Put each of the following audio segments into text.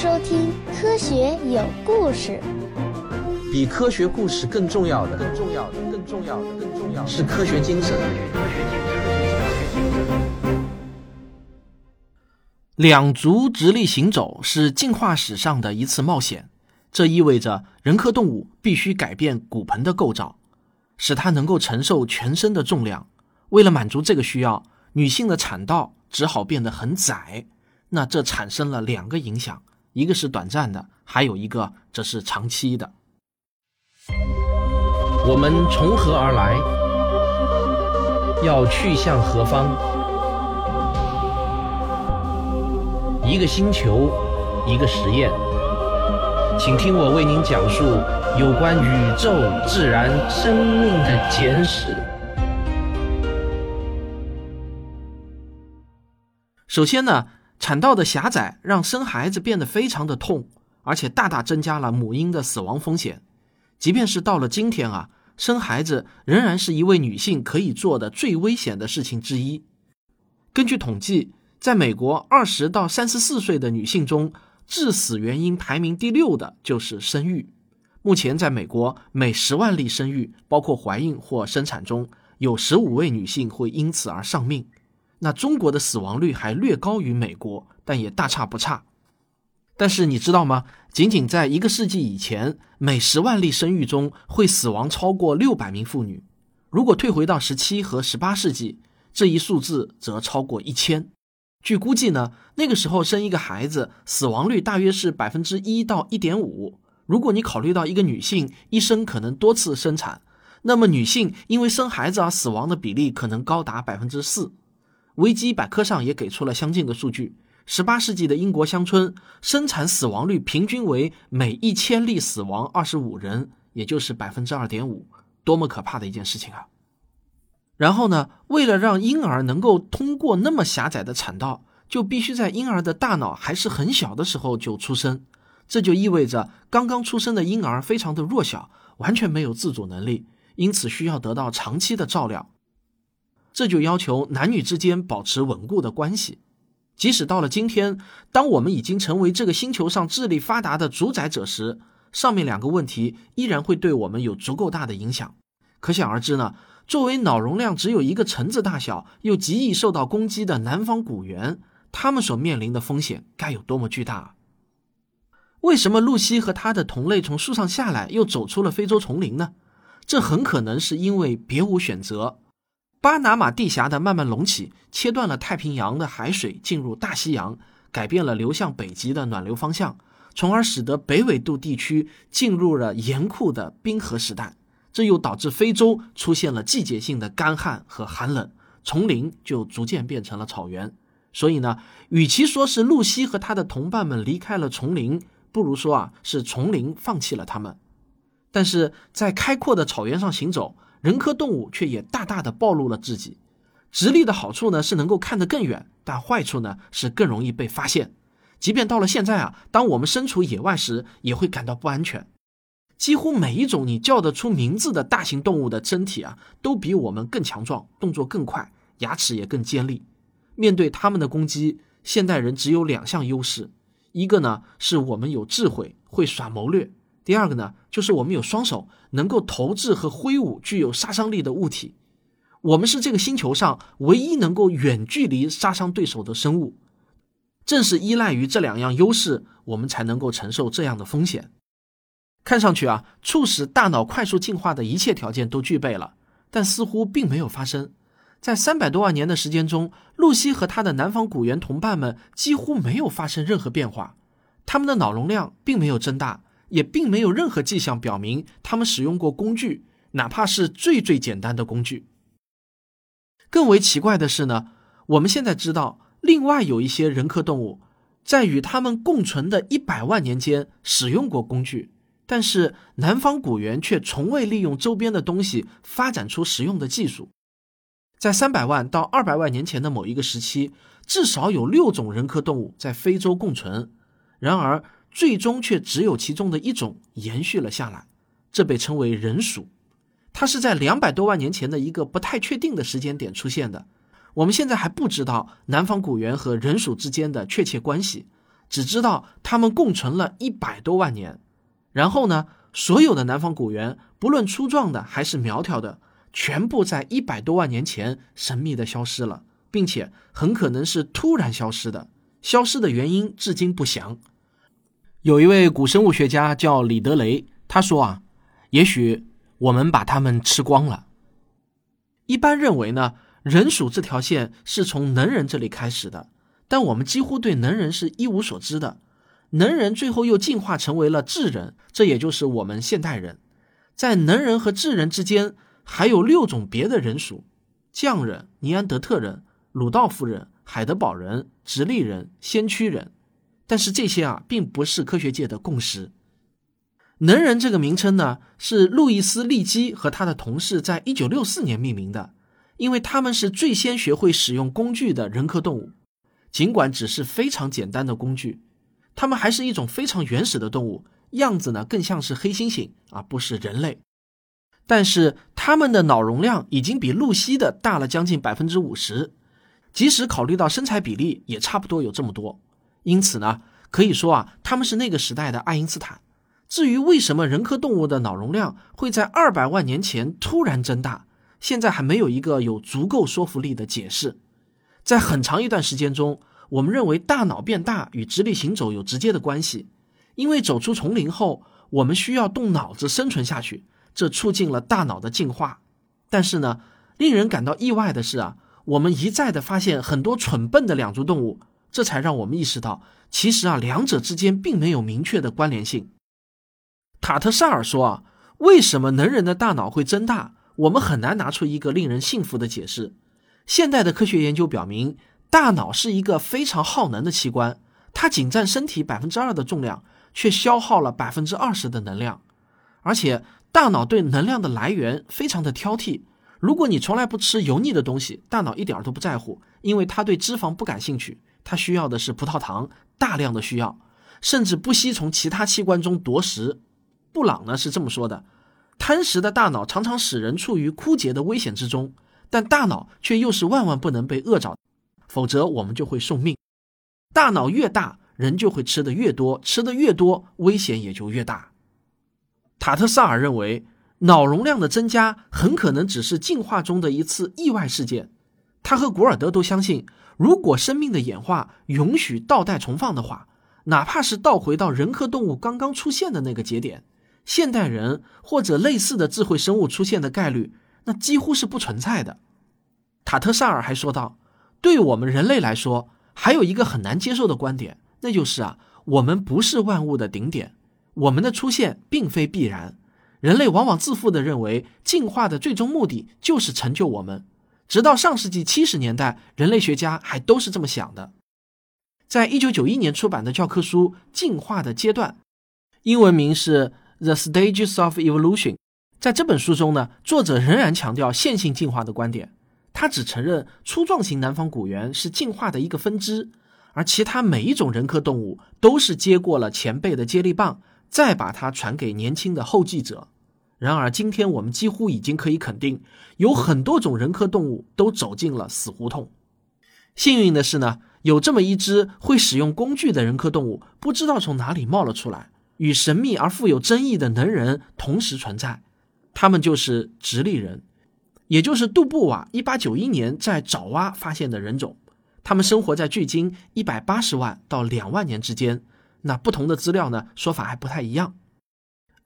收听《科学有故事》。比科学故事更重要的，更重要的，更重要的，更重要的是科学精神。两足直立行走是进化史上的一次冒险，这意味着人科动物必须改变骨盆的构造，使它能够承受全身的重量。为了满足这个需要，女性的产道只好变得很窄。那这产生了两个影响，一个是短暂的，还有一个则是长期的。我们从何而来？要去向何方？一个星球，一个实验，请听我为您讲述有关宇宙、自然、生命的简史。首先呢。产道的狭窄让生孩子变得非常的痛，而且大大增加了母婴的死亡风险。即便是到了今天啊，生孩子仍然是一位女性可以做的最危险的事情之一。根据统计，在美国二十到三十四岁的女性中，致死原因排名第六的就是生育。目前，在美国每十万例生育，包括怀孕或生产中，有十五位女性会因此而丧命。那中国的死亡率还略高于美国，但也大差不差。但是你知道吗？仅仅在一个世纪以前，每十万例生育中会死亡超过六百名妇女。如果退回到十七和十八世纪，这一数字则超过一千。据估计呢，那个时候生一个孩子死亡率大约是百分之一到一点五。如果你考虑到一个女性一生可能多次生产，那么女性因为生孩子而死亡的比例可能高达百分之四。维基百科上也给出了相近的数据。十八世纪的英国乡村生产死亡率平均为每一千例死亡二十五人，也就是百分之二点五，多么可怕的一件事情啊！然后呢，为了让婴儿能够通过那么狭窄的产道，就必须在婴儿的大脑还是很小的时候就出生，这就意味着刚刚出生的婴儿非常的弱小，完全没有自主能力，因此需要得到长期的照料。这就要求男女之间保持稳固的关系，即使到了今天，当我们已经成为这个星球上智力发达的主宰者时，上面两个问题依然会对我们有足够大的影响。可想而知呢，作为脑容量只有一个橙子大小又极易受到攻击的南方古猿，他们所面临的风险该有多么巨大？为什么露西和他的同类从树上下来又走出了非洲丛林呢？这很可能是因为别无选择。巴拿马地峡的慢慢隆起，切断了太平洋的海水进入大西洋，改变了流向北极的暖流方向，从而使得北纬度地区进入了严酷的冰河时代。这又导致非洲出现了季节性的干旱和寒冷，丛林就逐渐变成了草原。所以呢，与其说是露西和他的同伴们离开了丛林，不如说啊是丛林放弃了他们。但是在开阔的草原上行走。人科动物却也大大的暴露了自己。直立的好处呢是能够看得更远，但坏处呢是更容易被发现。即便到了现在啊，当我们身处野外时，也会感到不安全。几乎每一种你叫得出名字的大型动物的身体啊，都比我们更强壮，动作更快，牙齿也更尖利。面对他们的攻击，现代人只有两项优势：一个呢是我们有智慧，会耍谋略。第二个呢，就是我们有双手，能够投掷和挥舞具有杀伤力的物体。我们是这个星球上唯一能够远距离杀伤对手的生物。正是依赖于这两样优势，我们才能够承受这样的风险。看上去啊，促使大脑快速进化的一切条件都具备了，但似乎并没有发生。在三百多万年的时间中，露西和他的南方古猿同伴们几乎没有发生任何变化，他们的脑容量并没有增大。也并没有任何迹象表明他们使用过工具，哪怕是最最简单的工具。更为奇怪的是呢，我们现在知道，另外有一些人科动物在与它们共存的一百万年间使用过工具，但是南方古猿却从未利用周边的东西发展出实用的技术。在三百万到二百万年前的某一个时期，至少有六种人科动物在非洲共存，然而。最终却只有其中的一种延续了下来，这被称为人属。它是在两百多万年前的一个不太确定的时间点出现的。我们现在还不知道南方古猿和人属之间的确切关系，只知道他们共存了一百多万年。然后呢，所有的南方古猿，不论粗壮的还是苗条的，全部在一百多万年前神秘的消失了，并且很可能是突然消失的。消失的原因至今不详。有一位古生物学家叫李德雷，他说啊，也许我们把它们吃光了。一般认为呢，人属这条线是从能人这里开始的，但我们几乎对能人是一无所知的。能人最后又进化成为了智人，这也就是我们现代人。在能人和智人之间，还有六种别的人属：匠人、尼安德特人、鲁道夫人、海德堡人、直立人、先驱人。但是这些啊，并不是科学界的共识。能人这个名称呢，是路易斯·利基和他的同事在一九六四年命名的，因为他们是最先学会使用工具的人科动物，尽管只是非常简单的工具。它们还是一种非常原始的动物，样子呢更像是黑猩猩而不是人类。但是它们的脑容量已经比露西的大了将近百分之五十，即使考虑到身材比例，也差不多有这么多。因此呢，可以说啊，他们是那个时代的爱因斯坦。至于为什么人科动物的脑容量会在二百万年前突然增大，现在还没有一个有足够说服力的解释。在很长一段时间中。我们认为大脑变大与直立行走有直接的关系，因为走出丛林后，我们需要动脑子生存下去，这促进了大脑的进化。但是呢，令人感到意外的是啊，我们一再的发现很多蠢笨的两足动物，这才让我们意识到，其实啊，两者之间并没有明确的关联性。塔特萨尔说啊，为什么能人的大脑会增大？我们很难拿出一个令人信服的解释。现代的科学研究表明。大脑是一个非常耗能的器官，它仅占身体百分之二的重量，却消耗了百分之二十的能量。而且，大脑对能量的来源非常的挑剔。如果你从来不吃油腻的东西，大脑一点都不在乎，因为它对脂肪不感兴趣。它需要的是葡萄糖，大量的需要，甚至不惜从其他器官中夺食。布朗呢是这么说的：贪食的大脑常常使人处于枯竭的危险之中，但大脑却又是万万不能被饿着。否则我们就会送命。大脑越大，人就会吃的越多，吃的越多，危险也就越大。塔特萨尔认为，脑容量的增加很可能只是进化中的一次意外事件。他和古尔德都相信，如果生命的演化允许倒带重放的话，哪怕是倒回到人科动物刚刚出现的那个节点，现代人或者类似的智慧生物出现的概率，那几乎是不存在的。塔特萨尔还说道。对我们人类来说，还有一个很难接受的观点，那就是啊，我们不是万物的顶点，我们的出现并非必然。人类往往自负地认为，进化的最终目的就是成就我们。直到上世纪七十年代，人类学家还都是这么想的。在一九九一年出版的教科书《进化的阶段》，英文名是《The Stages of Evolution》。在这本书中呢，作者仍然强调线性进化的观点。他只承认粗壮型南方古猿是进化的一个分支，而其他每一种人科动物都是接过了前辈的接力棒，再把它传给年轻的后继者。然而，今天我们几乎已经可以肯定，有很多种人科动物都走进了死胡同。幸运的是呢，有这么一只会使用工具的人科动物，不知道从哪里冒了出来，与神秘而富有争议的能人同时存在，他们就是直立人。也就是杜布瓦一八九一年在爪哇发现的人种，他们生活在距今一百八十万到两万年之间。那不同的资料呢，说法还不太一样。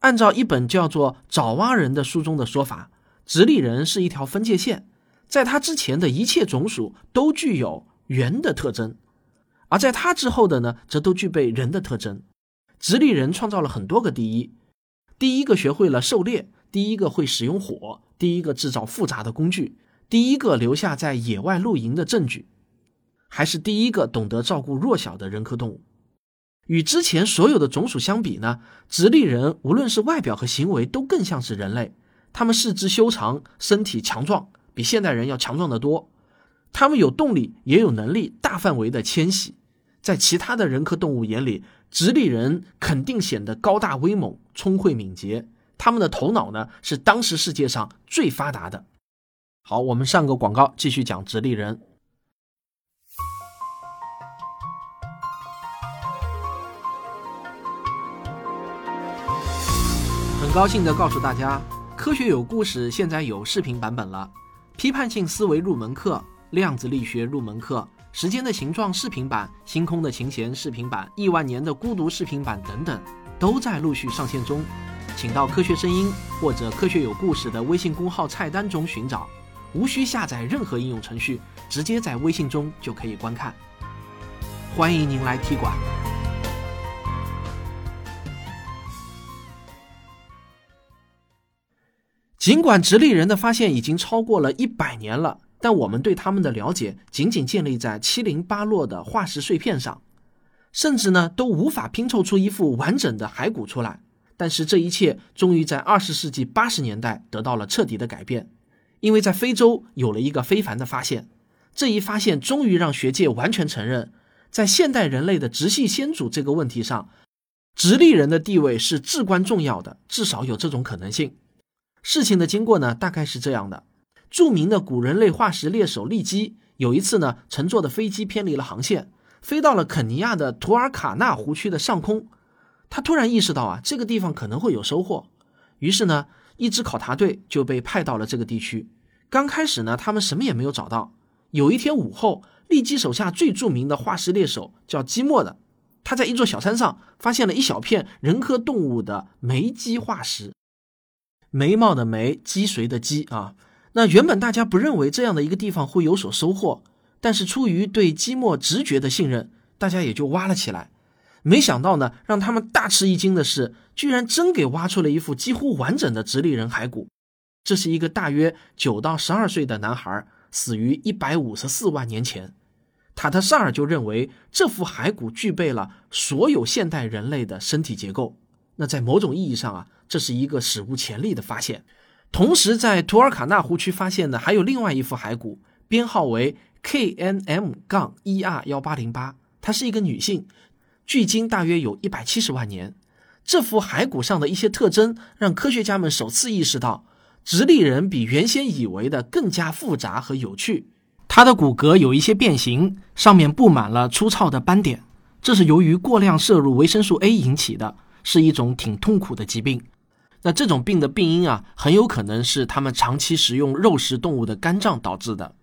按照一本叫做《爪哇人》的书中的说法，直立人是一条分界线，在他之前的一切种属都具有猿的特征，而在他之后的呢，则都具备人的特征。直立人创造了很多个第一，第一个学会了狩猎。第一个会使用火，第一个制造复杂的工具，第一个留下在野外露营的证据，还是第一个懂得照顾弱小的人科动物。与之前所有的种属相比呢，直立人无论是外表和行为都更像是人类。他们四肢修长，身体强壮，比现代人要强壮得多。他们有动力，也有能力大范围的迁徙。在其他的人科动物眼里，直立人肯定显得高大威猛、聪慧敏捷。他们的头脑呢，是当时世界上最发达的。好，我们上个广告，继续讲直立人。高兴地告诉大家，科学有故事现在有视频版本了，批判性思维入门课、量子力学入门课、时间的形状视频版、星空的琴弦视频版、亿万年的孤独视频版等等，都在陆续上线中。请到科学声音或者科学有故事的微信公号菜单中寻找，无需下载任何应用程序，直接在微信中就可以观看。欢迎您来踢馆。尽管直立人的发现已经超过了一百年了，但我们对他们的了解仅仅建立在七零八落的化石碎片上，甚至呢都无法拼凑出一副完整的骸骨出来。但是这一切终于在二十世纪八十年代得到了彻底的改变，因为在非洲有了一个非凡的发现。这一发现终于让学界完全承认，在现代人类的直系先祖这个问题上，直立人的地位是至关重要的，至少有这种可能性。事情的经过呢，大概是这样的：著名的古人类化石猎手利基有一次呢，乘坐的飞机偏离了航线，飞到了肯尼亚的图尔卡纳湖区的上空。他突然意识到啊，这个地方可能会有收获，于是呢，一支考察队就被派到了这个地区。刚开始呢，他们什么也没有找到。有一天午后，利基手下最著名的化石猎手叫基莫的，他在一座小山上发现了一小片人科动物的眉基化石，眉毛的眉，脊髓的脊啊。那原本大家不认为这样的一个地方会有所收获，但是出于对基莫直觉的信任，大家也就挖了起来。没想到呢，让他们大吃一惊的是，居然真给挖出了一副几乎完整的直立人骸骨。这是一个大约九到十二岁的男孩，死于一百五十四万年前。塔特萨尔就认为这副骸骨具备了所有现代人类的身体结构。那在某种意义上啊，这是一个史无前例的发现。同时，在图尔卡纳湖区发现的还有另外一副骸骨，编号为 KNM 杠 ER 幺八零八，她是一个女性。距今大约有一百七十万年，这副骸骨上的一些特征让科学家们首次意识到，直立人比原先以为的更加复杂和有趣。它的骨骼有一些变形，上面布满了粗糙的斑点，这是由于过量摄入维生素 A 引起的，是一种挺痛苦的疾病。那这种病的病因啊，很有可能是他们长期食用肉食动物的肝脏导致的。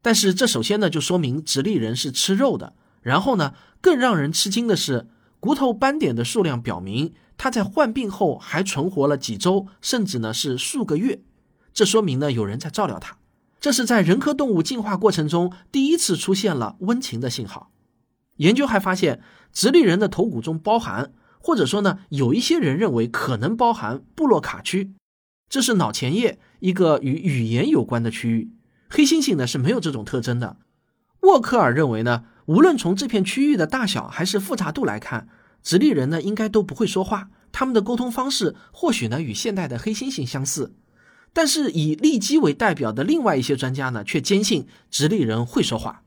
但是这首先呢，就说明直立人是吃肉的。然后呢，更让人吃惊的是，骨头斑点的数量表明，他在患病后还存活了几周，甚至呢是数个月。这说明呢有人在照料他。这是在人科动物进化过程中第一次出现了温情的信号。研究还发现，直立人的头骨中包含，或者说呢，有一些人认为可能包含布洛卡区，这是脑前叶一个与语言有关的区域。黑猩猩呢是没有这种特征的。沃克尔认为呢。无论从这片区域的大小还是复杂度来看，直立人呢应该都不会说话。他们的沟通方式或许呢与现代的黑猩猩相似，但是以利基为代表的另外一些专家呢却坚信直立人会说话。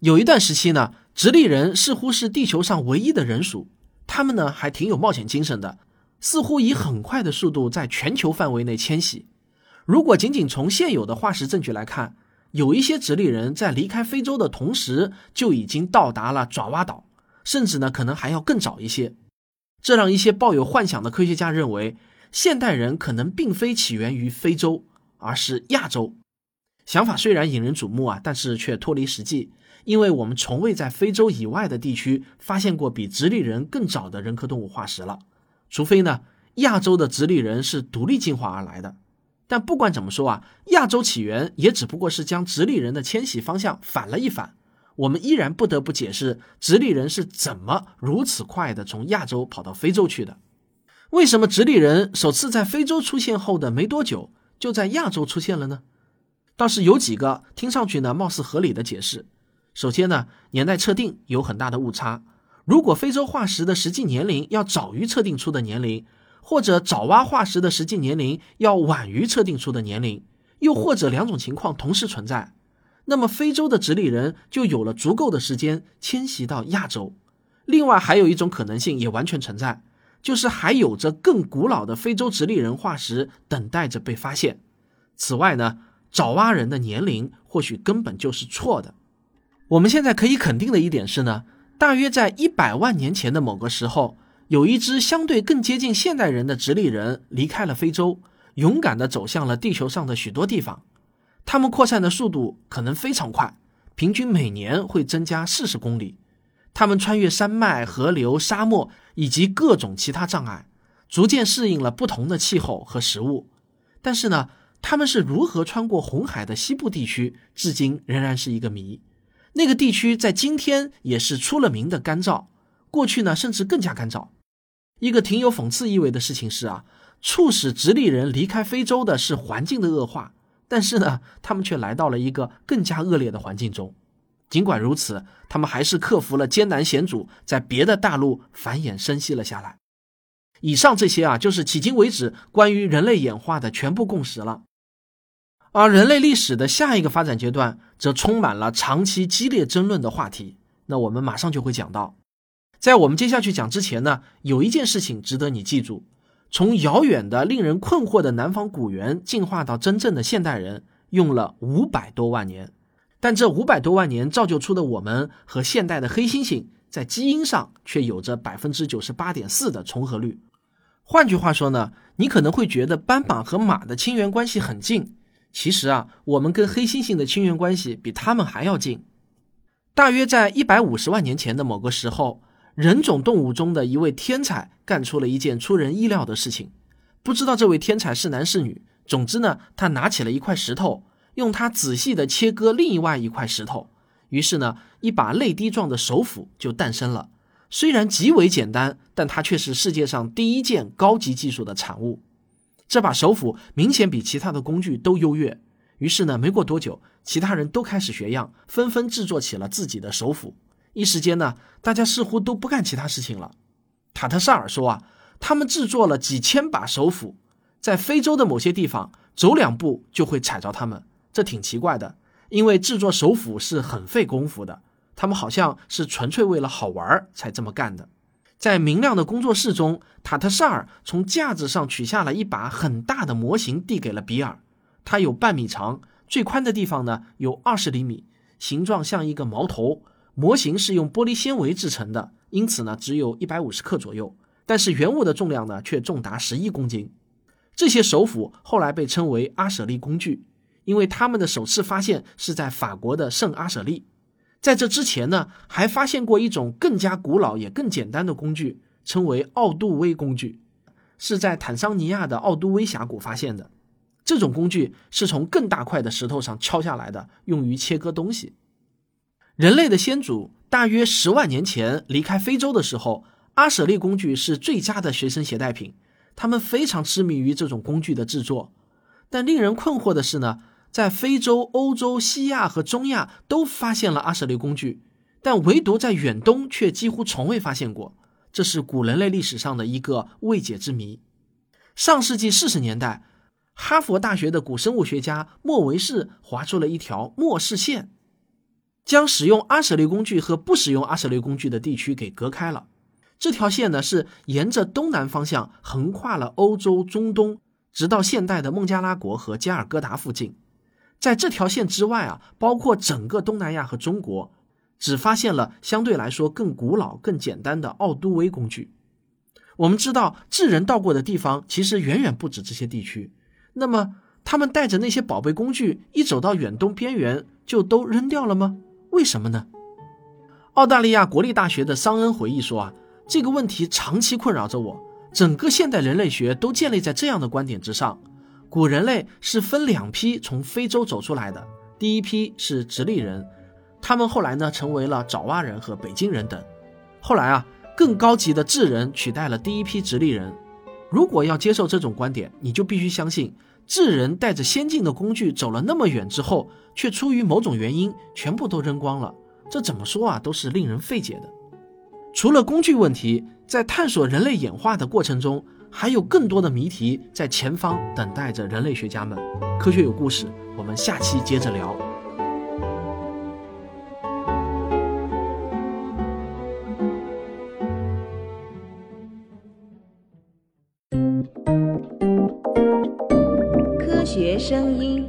有一段时期呢，直立人似乎是地球上唯一的人属，他们呢还挺有冒险精神的，似乎以很快的速度在全球范围内迁徙。如果仅仅从现有的化石证据来看，有一些直立人在离开非洲的同时就已经到达了爪哇岛，甚至呢可能还要更早一些。这让一些抱有幻想的科学家认为，现代人可能并非起源于非洲，而是亚洲。想法虽然引人瞩目啊，但是却脱离实际，因为我们从未在非洲以外的地区发现过比直立人更早的人科动物化石了，除非呢亚洲的直立人是独立进化而来的。但不管怎么说啊，亚洲起源也只不过是将直立人的迁徙方向反了一反。我们依然不得不解释直立人是怎么如此快的从亚洲跑到非洲去的。为什么直立人首次在非洲出现后的没多久就在亚洲出现了呢？倒是有几个听上去呢貌似合理的解释。首先呢，年代测定有很大的误差。如果非洲化石的实际年龄要早于测定出的年龄。或者爪哇化石的实际年龄要晚于测定出的年龄，又或者两种情况同时存在，那么非洲的直立人就有了足够的时间迁徙到亚洲。另外还有一种可能性也完全存在，就是还有着更古老的非洲直立人化石等待着被发现。此外呢，爪哇人的年龄或许根本就是错的。我们现在可以肯定的一点是呢，大约在一百万年前的某个时候。有一支相对更接近现代人的直立人离开了非洲，勇敢地走向了地球上的许多地方。他们扩散的速度可能非常快，平均每年会增加四十公里。他们穿越山脉、河流、沙漠以及各种其他障碍，逐渐适应了不同的气候和食物。但是呢，他们是如何穿过红海的西部地区，至今仍然是一个谜。那个地区在今天也是出了名的干燥，过去呢甚至更加干燥。一个挺有讽刺意味的事情是啊，促使直立人离开非洲的是环境的恶化，但是呢，他们却来到了一个更加恶劣的环境中。尽管如此，他们还是克服了艰难险阻，在别的大陆繁衍生息了下来。以上这些啊，就是迄今为止关于人类演化的全部共识了。而人类历史的下一个发展阶段，则充满了长期激烈争论的话题。那我们马上就会讲到。在我们接下去讲之前呢，有一件事情值得你记住：从遥远的、令人困惑的南方古猿进化到真正的现代人，用了五百多万年。但这五百多万年造就出的我们和现代的黑猩猩，在基因上却有着百分之九十八点四的重合率。换句话说呢，你可能会觉得斑马和马的亲缘关系很近，其实啊，我们跟黑猩猩的亲缘关系比他们还要近。大约在一百五十万年前的某个时候。人种动物中的一位天才干出了一件出人意料的事情，不知道这位天才是男是女。总之呢，他拿起了一块石头，用它仔细地切割另外一块石头，于是呢，一把泪滴状的手斧就诞生了。虽然极为简单，但它却是世界上第一件高级技术的产物。这把手斧明显比其他的工具都优越。于是呢，没过多久，其他人都开始学样，纷纷制作起了自己的手斧。一时间呢，大家似乎都不干其他事情了。塔特萨尔说啊，他们制作了几千把手斧，在非洲的某些地方走两步就会踩着他们，这挺奇怪的，因为制作手斧是很费功夫的。他们好像是纯粹为了好玩才这么干的。在明亮的工作室中，塔特萨尔从架子上取下了一把很大的模型，递给了比尔。它有半米长，最宽的地方呢有二十厘米，形状像一个矛头。模型是用玻璃纤维制成的，因此呢只有一百五十克左右，但是原物的重量呢却重达十一公斤。这些手斧后来被称为阿舍利工具，因为他们的首次发现是在法国的圣阿舍利。在这之前呢，还发现过一种更加古老也更简单的工具，称为奥杜威工具，是在坦桑尼亚的奥杜威峡谷发现的。这种工具是从更大块的石头上敲下来的，用于切割东西。人类的先祖大约十万年前离开非洲的时候，阿舍利工具是最佳的随身携带品。他们非常痴迷于这种工具的制作。但令人困惑的是呢，在非洲、欧洲、西亚和中亚都发现了阿舍利工具，但唯独在远东却几乎从未发现过。这是古人类历史上的一个未解之谜。上世纪四十年代，哈佛大学的古生物学家莫维士划出了一条莫氏线。将使用阿舍利工具和不使用阿舍利工具的地区给隔开了。这条线呢是沿着东南方向横跨了欧洲、中东，直到现代的孟加拉国和加尔各答附近。在这条线之外啊，包括整个东南亚和中国，只发现了相对来说更古老、更简单的奥都威工具。我们知道智人到过的地方其实远远不止这些地区。那么他们带着那些宝贝工具一走到远东边缘，就都扔掉了吗？为什么呢？澳大利亚国立大学的桑恩回忆说：“啊，这个问题长期困扰着我。整个现代人类学都建立在这样的观点之上：古人类是分两批从非洲走出来的，第一批是直立人，他们后来呢成为了爪哇人和北京人等。后来啊，更高级的智人取代了第一批直立人。如果要接受这种观点，你就必须相信。”智人带着先进的工具走了那么远之后，却出于某种原因全部都扔光了。这怎么说啊，都是令人费解的。除了工具问题，在探索人类演化的过程中，还有更多的谜题在前方等待着人类学家们。科学有故事，我们下期接着聊。科学声音，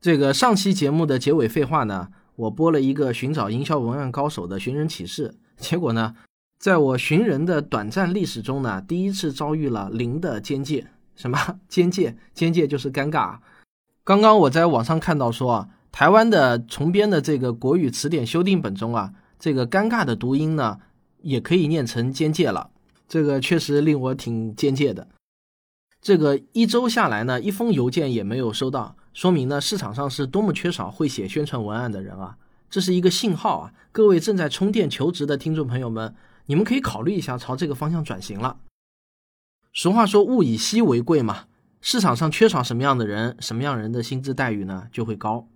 这个上期节目的结尾废话呢，我播了一个寻找营销文案高手的寻人启事，结果呢，在我寻人的短暂历史中呢，第一次遭遇了零的边界。什么边界？边界就是尴尬。刚刚我在网上看到说啊，台湾的重编的这个国语词典修订本中啊，这个尴尬的读音呢，也可以念成边界了。这个确实令我挺边界的。这个一周下来呢，一封邮件也没有收到，说明呢市场上是多么缺少会写宣传文案的人啊！这是一个信号啊！各位正在充电求职的听众朋友们，你们可以考虑一下朝这个方向转型了。俗话说物以稀为贵嘛，市场上缺少什么样的人，什么样人的薪资待遇呢就会高。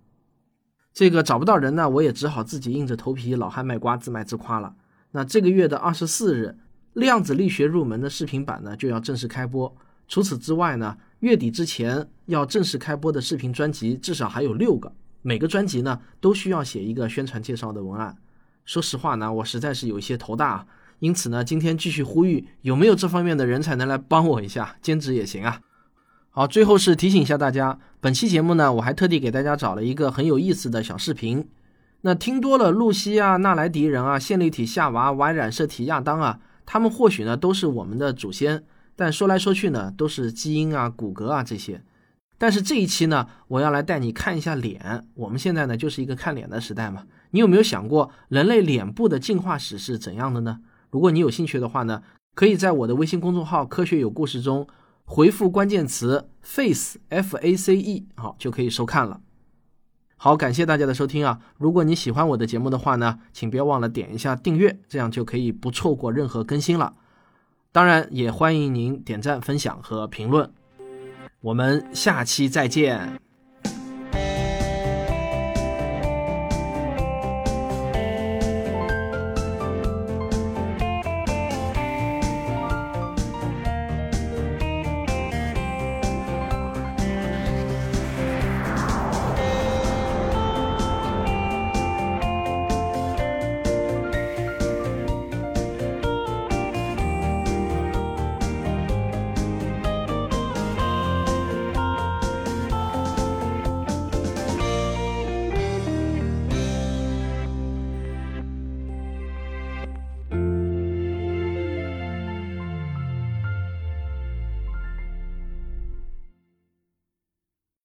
这个找不到人呢，我也只好自己硬着头皮老汉卖瓜自卖自夸了。那这个月的二十四日，量子力学入门的视频版呢就要正式开播。除此之外呢，月底之前要正式开播的视频专辑至少还有六个，每个专辑呢都需要写一个宣传介绍的文案。说实话呢，我实在是有一些头大，因此呢，今天继续呼吁有没有这方面的人才能来帮我一下，兼职也行啊。好，最后是提醒一下大家，本期节目呢，我还特地给大家找了一个很有意思的小视频。那听多了露西啊、纳莱迪人啊、线粒体夏娃、Y 染色体亚当啊，他们或许呢都是我们的祖先。但说来说去呢，都是基因啊、骨骼啊这些。但是这一期呢，我要来带你看一下脸。我们现在呢，就是一个看脸的时代嘛。你有没有想过，人类脸部的进化史是怎样的呢？如果你有兴趣的话呢，可以在我的微信公众号“科学有故事”中回复关键词 “face f a c e”，好就可以收看了。好，感谢大家的收听啊！如果你喜欢我的节目的话呢，请别忘了点一下订阅，这样就可以不错过任何更新了。当然，也欢迎您点赞、分享和评论。我们下期再见。